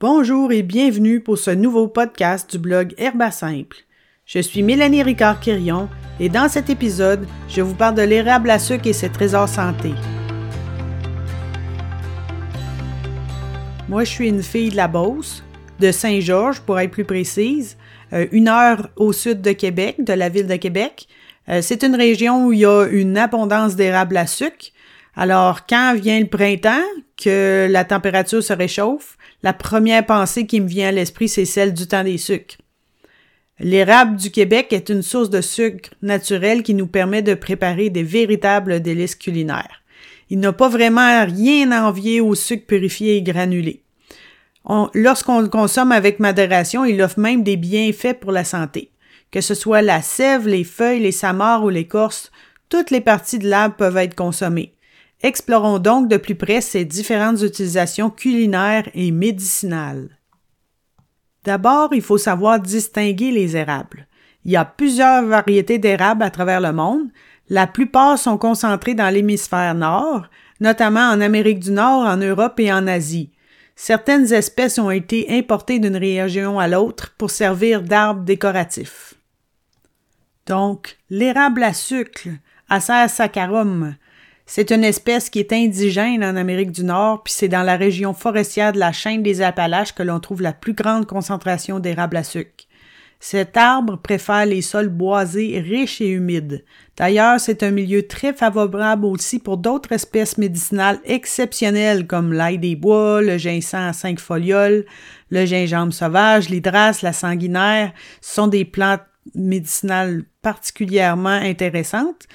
Bonjour et bienvenue pour ce nouveau podcast du blog Herba Simple. Je suis Mélanie Ricard-Quirion et dans cet épisode, je vous parle de l'érable à sucre et ses trésors santé. Moi, je suis une fille de la Beauce, de Saint-Georges pour être plus précise, euh, une heure au sud de Québec, de la ville de Québec. Euh, c'est une région où il y a une abondance d'érable à sucre. Alors, quand vient le printemps, que la température se réchauffe, la première pensée qui me vient à l'esprit, c'est celle du temps des sucres. L'érable du Québec est une source de sucre naturel qui nous permet de préparer des véritables délices culinaires. Il n'a pas vraiment rien à envier au sucre purifié et granulé. Lorsqu'on le consomme avec modération, il offre même des bienfaits pour la santé. Que ce soit la sève, les feuilles, les samars ou l'écorce, toutes les parties de l'arbre peuvent être consommées. Explorons donc de plus près ces différentes utilisations culinaires et médicinales. D'abord, il faut savoir distinguer les érables. Il y a plusieurs variétés d'érables à travers le monde. La plupart sont concentrées dans l'hémisphère nord, notamment en Amérique du Nord, en Europe et en Asie. Certaines espèces ont été importées d'une région à l'autre pour servir d'arbres décoratifs. Donc, l'érable à sucre, Acer saccharum, c'est une espèce qui est indigène en Amérique du Nord, puis c'est dans la région forestière de la chaîne des Appalaches que l'on trouve la plus grande concentration d'érable à sucre. Cet arbre préfère les sols boisés, riches et humides. D'ailleurs, c'est un milieu très favorable aussi pour d'autres espèces médicinales exceptionnelles comme l'ail des bois, le ginseng à cinq folioles, le gingembre sauvage, l'hydrasse, la sanguinaire. Ce sont des plantes médicinales particulièrement intéressantes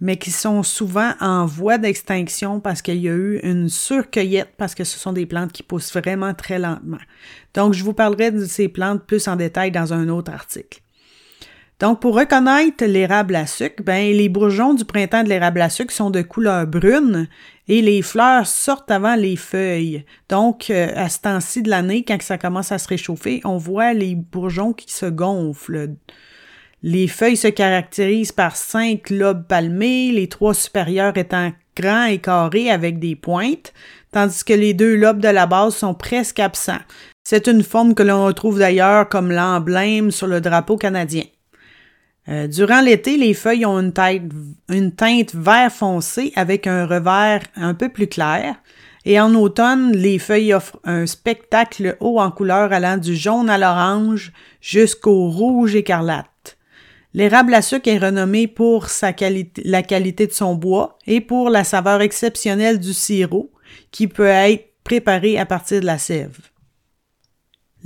mais qui sont souvent en voie d'extinction parce qu'il y a eu une surcueillette parce que ce sont des plantes qui poussent vraiment très lentement. Donc, je vous parlerai de ces plantes plus en détail dans un autre article. Donc, pour reconnaître l'érable à sucre, ben, les bourgeons du printemps de l'érable à sucre sont de couleur brune et les fleurs sortent avant les feuilles. Donc, euh, à ce temps-ci de l'année, quand ça commence à se réchauffer, on voit les bourgeons qui se gonflent. Les feuilles se caractérisent par cinq lobes palmés, les trois supérieurs étant grands et carrés avec des pointes, tandis que les deux lobes de la base sont presque absents. C'est une forme que l'on retrouve d'ailleurs comme l'emblème sur le drapeau canadien. Euh, durant l'été, les feuilles ont une, une teinte vert foncé avec un revers un peu plus clair. Et en automne, les feuilles offrent un spectacle haut en couleur allant du jaune à l'orange jusqu'au rouge écarlate. L'érable à sucre est renommé pour sa qualité, la qualité de son bois et pour la saveur exceptionnelle du sirop qui peut être préparé à partir de la sève.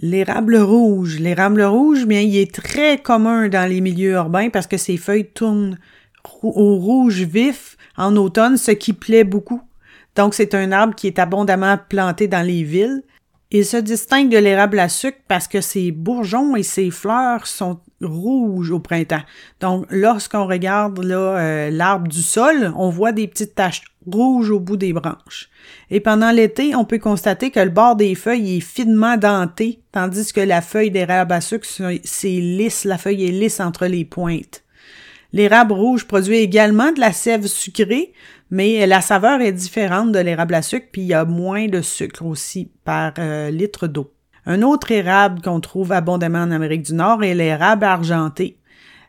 L'érable rouge. L'érable rouge, bien, il est très commun dans les milieux urbains parce que ses feuilles tournent au rouge vif en automne, ce qui plaît beaucoup. Donc, c'est un arbre qui est abondamment planté dans les villes. Il se distingue de l'érable à sucre parce que ses bourgeons et ses fleurs sont rouge au printemps. Donc, lorsqu'on regarde euh, l'arbre du sol, on voit des petites taches rouges au bout des branches. Et pendant l'été, on peut constater que le bord des feuilles est finement denté, tandis que la feuille d'érable à sucre, c'est lisse, la feuille est lisse entre les pointes. L'érable rouge produit également de la sève sucrée, mais la saveur est différente de l'érable à sucre, puis il y a moins de sucre aussi par euh, litre d'eau. Un autre érable qu'on trouve abondamment en Amérique du Nord est l'érable argenté.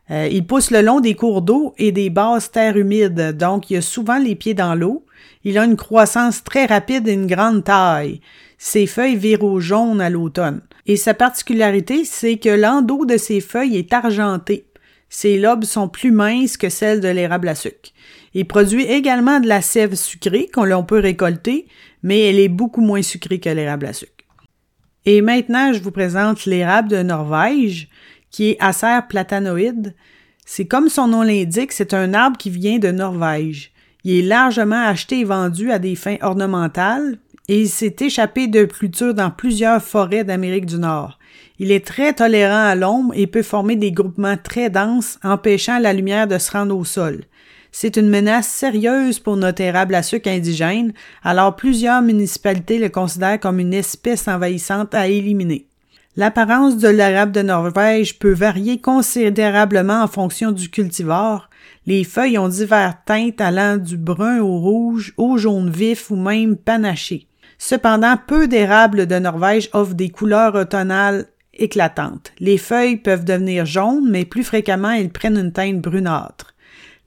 Euh, il pousse le long des cours d'eau et des basses terres humides, donc il a souvent les pieds dans l'eau. Il a une croissance très rapide et une grande taille. Ses feuilles virent au jaune à l'automne. Et sa particularité, c'est que l'endos de ses feuilles est argenté. Ses lobes sont plus minces que celles de l'érable à sucre. Il produit également de la sève sucrée qu'on peut récolter, mais elle est beaucoup moins sucrée que l'érable à sucre. Et maintenant, je vous présente l'érable de Norvège, qui est Acer platanoïde. C'est comme son nom l'indique, c'est un arbre qui vient de Norvège. Il est largement acheté et vendu à des fins ornementales et il s'est échappé de clôture dans plusieurs forêts d'Amérique du Nord. Il est très tolérant à l'ombre et peut former des groupements très denses, empêchant la lumière de se rendre au sol. C'est une menace sérieuse pour notre érable à sucre indigène, alors plusieurs municipalités le considèrent comme une espèce envahissante à éliminer. L'apparence de l'érable de Norvège peut varier considérablement en fonction du cultivar. Les feuilles ont diverses teintes allant du brun au rouge, au jaune vif ou même panaché. Cependant, peu d'érables de Norvège offrent des couleurs automnales éclatantes. Les feuilles peuvent devenir jaunes, mais plus fréquemment, elles prennent une teinte brunâtre.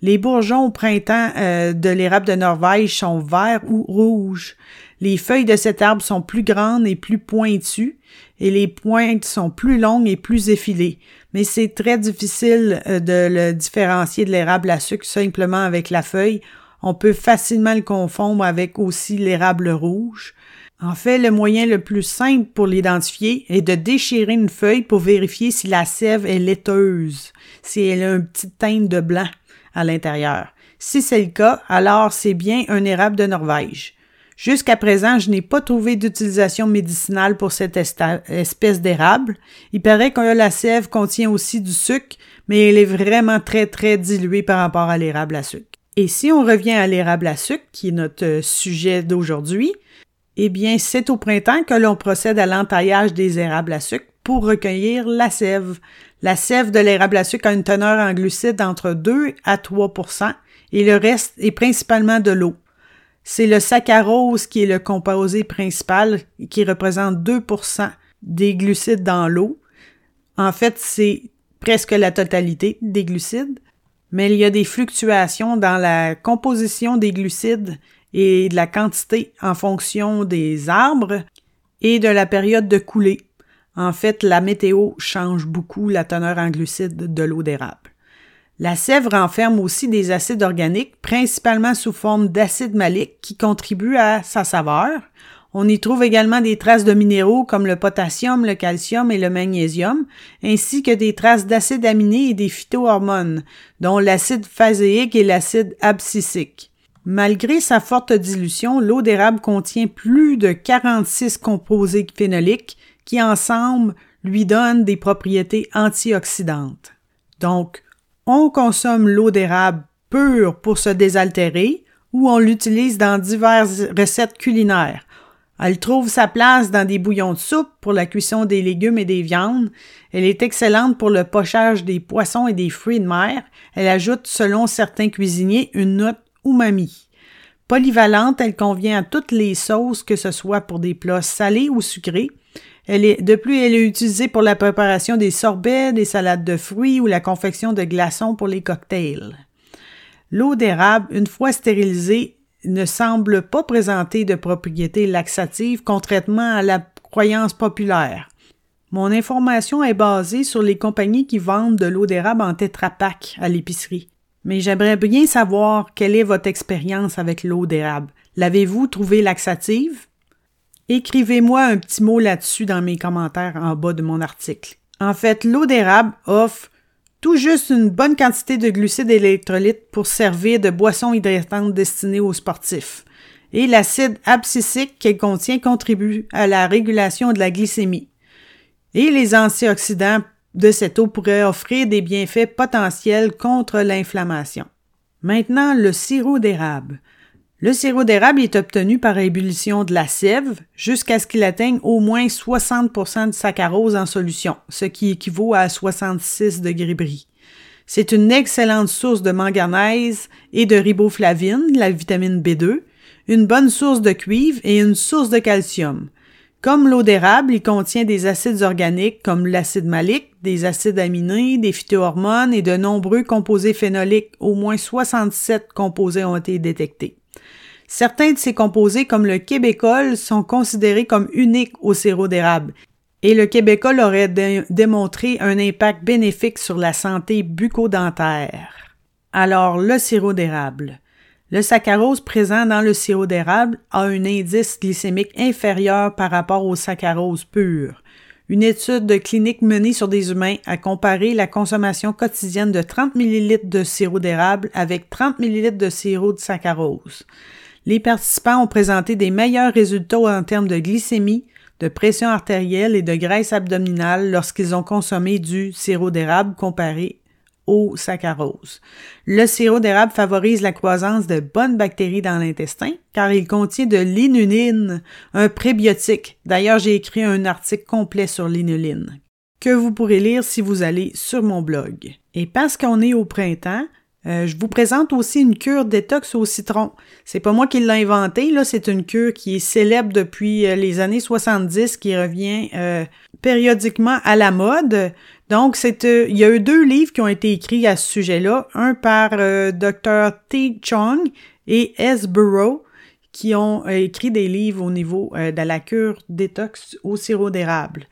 Les bourgeons au printemps euh, de l'érable de Norvège sont verts ou rouges. Les feuilles de cet arbre sont plus grandes et plus pointues, et les pointes sont plus longues et plus effilées. Mais c'est très difficile euh, de le différencier de l'érable à sucre simplement avec la feuille. On peut facilement le confondre avec aussi l'érable rouge. En fait, le moyen le plus simple pour l'identifier est de déchirer une feuille pour vérifier si la sève est laiteuse, si elle a une petite teinte de blanc à l'intérieur. Si c'est le cas, alors c'est bien un érable de Norvège. Jusqu'à présent, je n'ai pas trouvé d'utilisation médicinale pour cette espèce d'érable. Il paraît que la sève contient aussi du sucre, mais elle est vraiment très très diluée par rapport à l'érable à sucre. Et si on revient à l'érable à sucre, qui est notre sujet d'aujourd'hui, eh bien, c'est au printemps que l'on procède à l'entaillage des érables à sucre pour recueillir la sève. La sève de l'érable à sucre a une teneur en glucides entre 2 à 3% et le reste est principalement de l'eau. C'est le saccharose qui est le composé principal qui représente 2% des glucides dans l'eau. En fait, c'est presque la totalité des glucides, mais il y a des fluctuations dans la composition des glucides et de la quantité en fonction des arbres et de la période de coulée. En fait, la météo change beaucoup la teneur en glucides de l'eau d'érable. La sève renferme aussi des acides organiques, principalement sous forme d'acide malique, qui contribuent à sa saveur. On y trouve également des traces de minéraux comme le potassium, le calcium et le magnésium, ainsi que des traces d'acides aminés et des phytohormones, dont l'acide phaséique et l'acide abscisique. Malgré sa forte dilution, l'eau d'érable contient plus de 46 composés phénoliques qui ensemble lui donnent des propriétés antioxydantes. Donc, on consomme l'eau d'érable pure pour se désaltérer ou on l'utilise dans diverses recettes culinaires. Elle trouve sa place dans des bouillons de soupe pour la cuisson des légumes et des viandes. Elle est excellente pour le pochage des poissons et des fruits de mer. Elle ajoute, selon certains cuisiniers, une note umami. Polyvalente, elle convient à toutes les sauces, que ce soit pour des plats salés ou sucrés. Elle est, de plus, elle est utilisée pour la préparation des sorbets, des salades de fruits ou la confection de glaçons pour les cocktails. L'eau d'érable, une fois stérilisée, ne semble pas présenter de propriétés laxatives contrairement à la croyance populaire. Mon information est basée sur les compagnies qui vendent de l'eau d'érable en tétrapac à l'épicerie. Mais j'aimerais bien savoir quelle est votre expérience avec l'eau d'érable. L'avez-vous trouvée laxative? Écrivez-moi un petit mot là-dessus dans mes commentaires en bas de mon article. En fait, l'eau d'érable offre tout juste une bonne quantité de glucides et d'électrolytes pour servir de boisson hydratante destinée aux sportifs. Et l'acide abscisique qu'elle contient contribue à la régulation de la glycémie. Et les antioxydants de cette eau pourraient offrir des bienfaits potentiels contre l'inflammation. Maintenant, le sirop d'érable. Le sirop d'érable est obtenu par ébullition de la sève jusqu'à ce qu'il atteigne au moins 60% de saccharose en solution, ce qui équivaut à 66 degrés bris. C'est une excellente source de manganèse et de riboflavine, la vitamine B2, une bonne source de cuivre et une source de calcium. Comme l'eau d'érable, il contient des acides organiques comme l'acide malique, des acides aminés, des phytohormones et de nombreux composés phénoliques. Au moins 67 composés ont été détectés. Certains de ces composés, comme le québécol, sont considérés comme uniques au sirop d'érable, et le québécol aurait démontré un impact bénéfique sur la santé bucco-dentaire. Alors, le sirop d'érable. Le saccharose présent dans le sirop d'érable a un indice glycémique inférieur par rapport au saccharose pur. Une étude de clinique menée sur des humains a comparé la consommation quotidienne de 30 ml de sirop d'érable avec 30 ml de sirop de saccharose les participants ont présenté des meilleurs résultats en termes de glycémie, de pression artérielle et de graisse abdominale lorsqu'ils ont consommé du sirop d'érable comparé au saccharose. Le sirop d'érable favorise la croissance de bonnes bactéries dans l'intestin car il contient de l'inuline, un prébiotique. D'ailleurs, j'ai écrit un article complet sur l'inuline que vous pourrez lire si vous allez sur mon blog. Et parce qu'on est au printemps, Euh, je vous présente aussi une cure détox au citron. C'est pas moi qui l'ai inventée, là, c'est une cure qui est célèbre depuis euh, les années 70, qui revient euh, périodiquement à la mode. Donc, c'est, il y a eu deux livres qui ont été écrits à ce sujet-là, un par Dr. T. Chong et S. Burrow, qui ont écrit des livres au niveau de la cure détox au sirop d'érable.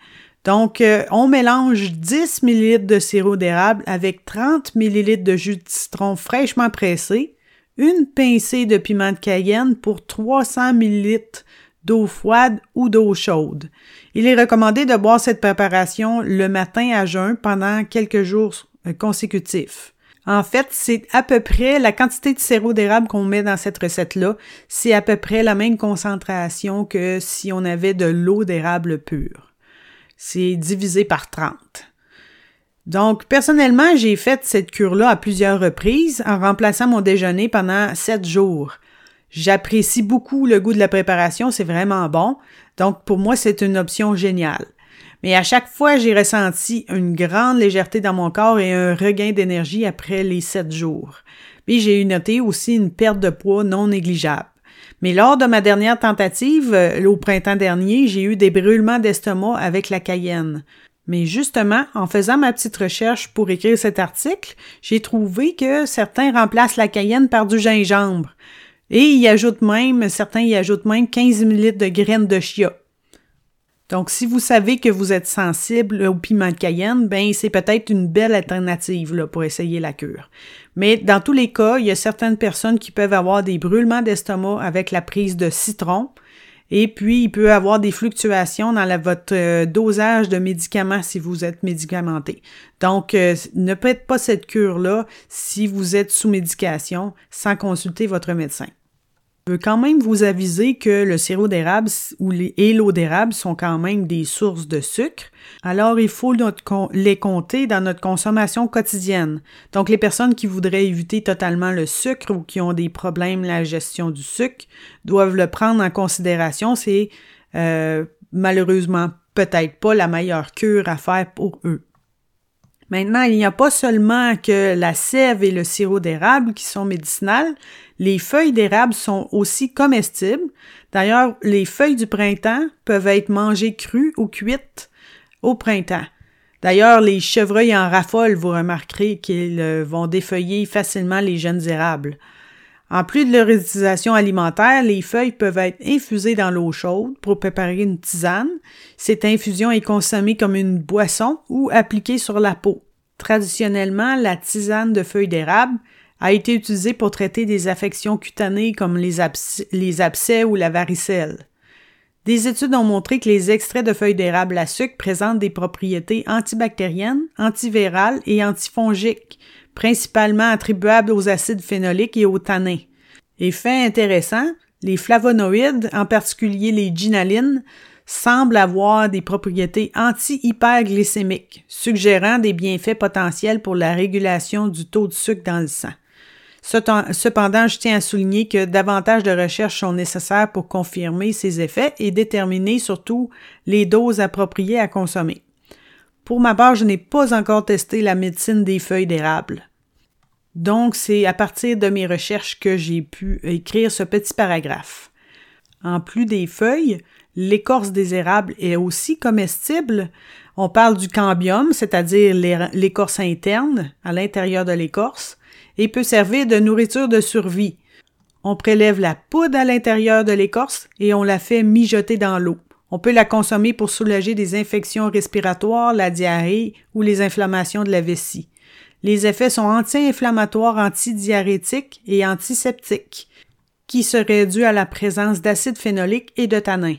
Donc, euh, on mélange 10 ml de sirop d'érable avec 30 ml de jus de citron fraîchement pressé, une pincée de piment de Cayenne pour 300 ml d'eau froide ou d'eau chaude. Il est recommandé de boire cette préparation le matin à jeun pendant quelques jours euh, consécutifs. En fait, c'est à peu près la quantité de sirop d'érable qu'on met dans cette recette-là, c'est à peu près la même concentration que si on avait de l'eau d'érable pure c'est divisé par 30. Donc, personnellement, j'ai fait cette cure-là à plusieurs reprises en remplaçant mon déjeuner pendant sept jours. J'apprécie beaucoup le goût de la préparation, c'est vraiment bon. Donc, pour moi, c'est une option géniale. Mais à chaque fois, j'ai ressenti une grande légèreté dans mon corps et un regain d'énergie après les sept jours. Puis j'ai noté aussi une perte de poids non négligeable. Mais lors de ma dernière tentative, euh, au printemps dernier, j'ai eu des brûlements d'estomac avec la cayenne. Mais justement, en faisant ma petite recherche pour écrire cet article, j'ai trouvé que certains remplacent la cayenne par du gingembre. Et y ajoutent même, certains y ajoutent même 15 ml de graines de chia. Donc, si vous savez que vous êtes sensible au piment de cayenne, ben c'est peut-être une belle alternative là, pour essayer la cure. Mais dans tous les cas, il y a certaines personnes qui peuvent avoir des brûlements d'estomac avec la prise de citron. Et puis, il peut avoir des fluctuations dans votre euh, dosage de médicaments si vous êtes médicamenté. Donc, euh, ne faites pas cette cure-là si vous êtes sous médication sans consulter votre médecin. Je veux quand même vous aviser que le sirop d'érable et l'eau d'érable sont quand même des sources de sucre. Alors, il faut les compter dans notre consommation quotidienne. Donc, les personnes qui voudraient éviter totalement le sucre ou qui ont des problèmes la gestion du sucre doivent le prendre en considération. C'est euh, malheureusement peut-être pas la meilleure cure à faire pour eux. Maintenant, il n'y a pas seulement que la sève et le sirop d'érable qui sont médicinales, les feuilles d'érable sont aussi comestibles. D'ailleurs, les feuilles du printemps peuvent être mangées crues ou cuites au printemps. D'ailleurs, les chevreuils en raffolent, vous remarquerez qu'ils euh, vont défeuiller facilement les jeunes érables. En plus de leur utilisation alimentaire, les feuilles peuvent être infusées dans l'eau chaude pour préparer une tisane. Cette infusion est consommée comme une boisson ou appliquée sur la peau. Traditionnellement, la tisane de feuilles d'érable a été utilisée pour traiter des affections cutanées comme les, abcès ou la varicelle. Des études ont montré que les extraits de feuilles d'érable à sucre présentent des propriétés antibactériennes, antivirales et antifongiques, principalement attribuables aux acides phénoliques et aux tanins. Effet intéressant, les flavonoïdes, en particulier les ginalines, semblent avoir des propriétés anti-hyperglycémiques, suggérant des bienfaits potentiels pour la régulation du taux de sucre dans le sang. Cependant, je tiens à souligner que davantage de recherches sont nécessaires pour confirmer ces effets et déterminer surtout les doses appropriées à consommer. Pour ma part, je n'ai pas encore testé la médecine des feuilles d'érable. Donc, c'est à partir de mes recherches que j'ai pu écrire ce petit paragraphe. En plus des feuilles, l'écorce des érables est aussi comestible. On parle du cambium, c'est-à-dire l'écorce interne à l'intérieur de l'écorce, et peut servir de nourriture de survie. On prélève la poudre à l'intérieur de l'écorce et on la fait mijoter dans l'eau. On peut la consommer pour soulager des infections respiratoires, la diarrhée ou les inflammations de la vessie. Les effets sont anti-inflammatoires, antidiarrhétiques et antiseptiques, qui seraient dus à la présence d'acide phénolique et de tanins.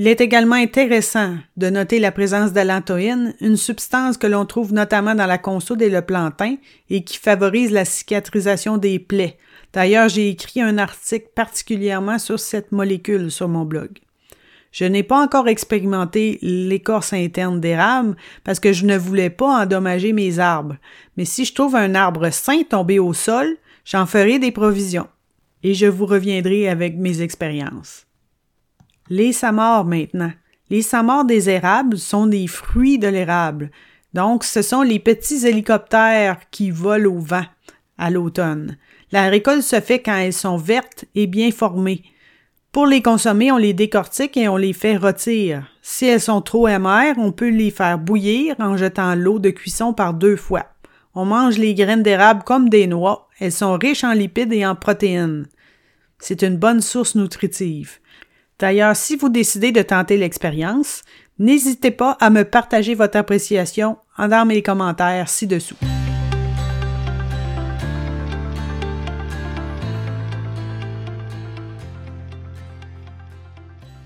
Il est également intéressant de noter la présence d'allantoïne, une substance que l'on trouve notamment dans la consoude et le plantain et qui favorise la cicatrisation des plaies. D'ailleurs, j'ai écrit un article particulièrement sur cette molécule sur mon blog. Je n'ai pas encore expérimenté l'écorce interne d'érable parce que je ne voulais pas endommager mes arbres. Mais si je trouve un arbre sain tombé au sol, j'en ferai des provisions. Et je vous reviendrai avec mes expériences. Les samars maintenant. Les samars des érables sont des fruits de l'érable. Donc, ce sont les petits hélicoptères qui volent au vent. à l'automne. La récolte se fait quand elles sont vertes et bien formées. Pour les consommer, on les décortique et on les fait rôtir. Si elles sont trop amères, on peut les faire bouillir en jetant l'eau de cuisson par deux fois. On mange les graines d'érable comme des noix. Elles sont riches en lipides et en protéines. C'est une bonne source nutritive. D'ailleurs, si vous décidez de tenter l'expérience, n'hésitez pas à me partager votre appréciation dans mes commentaires ci-dessous.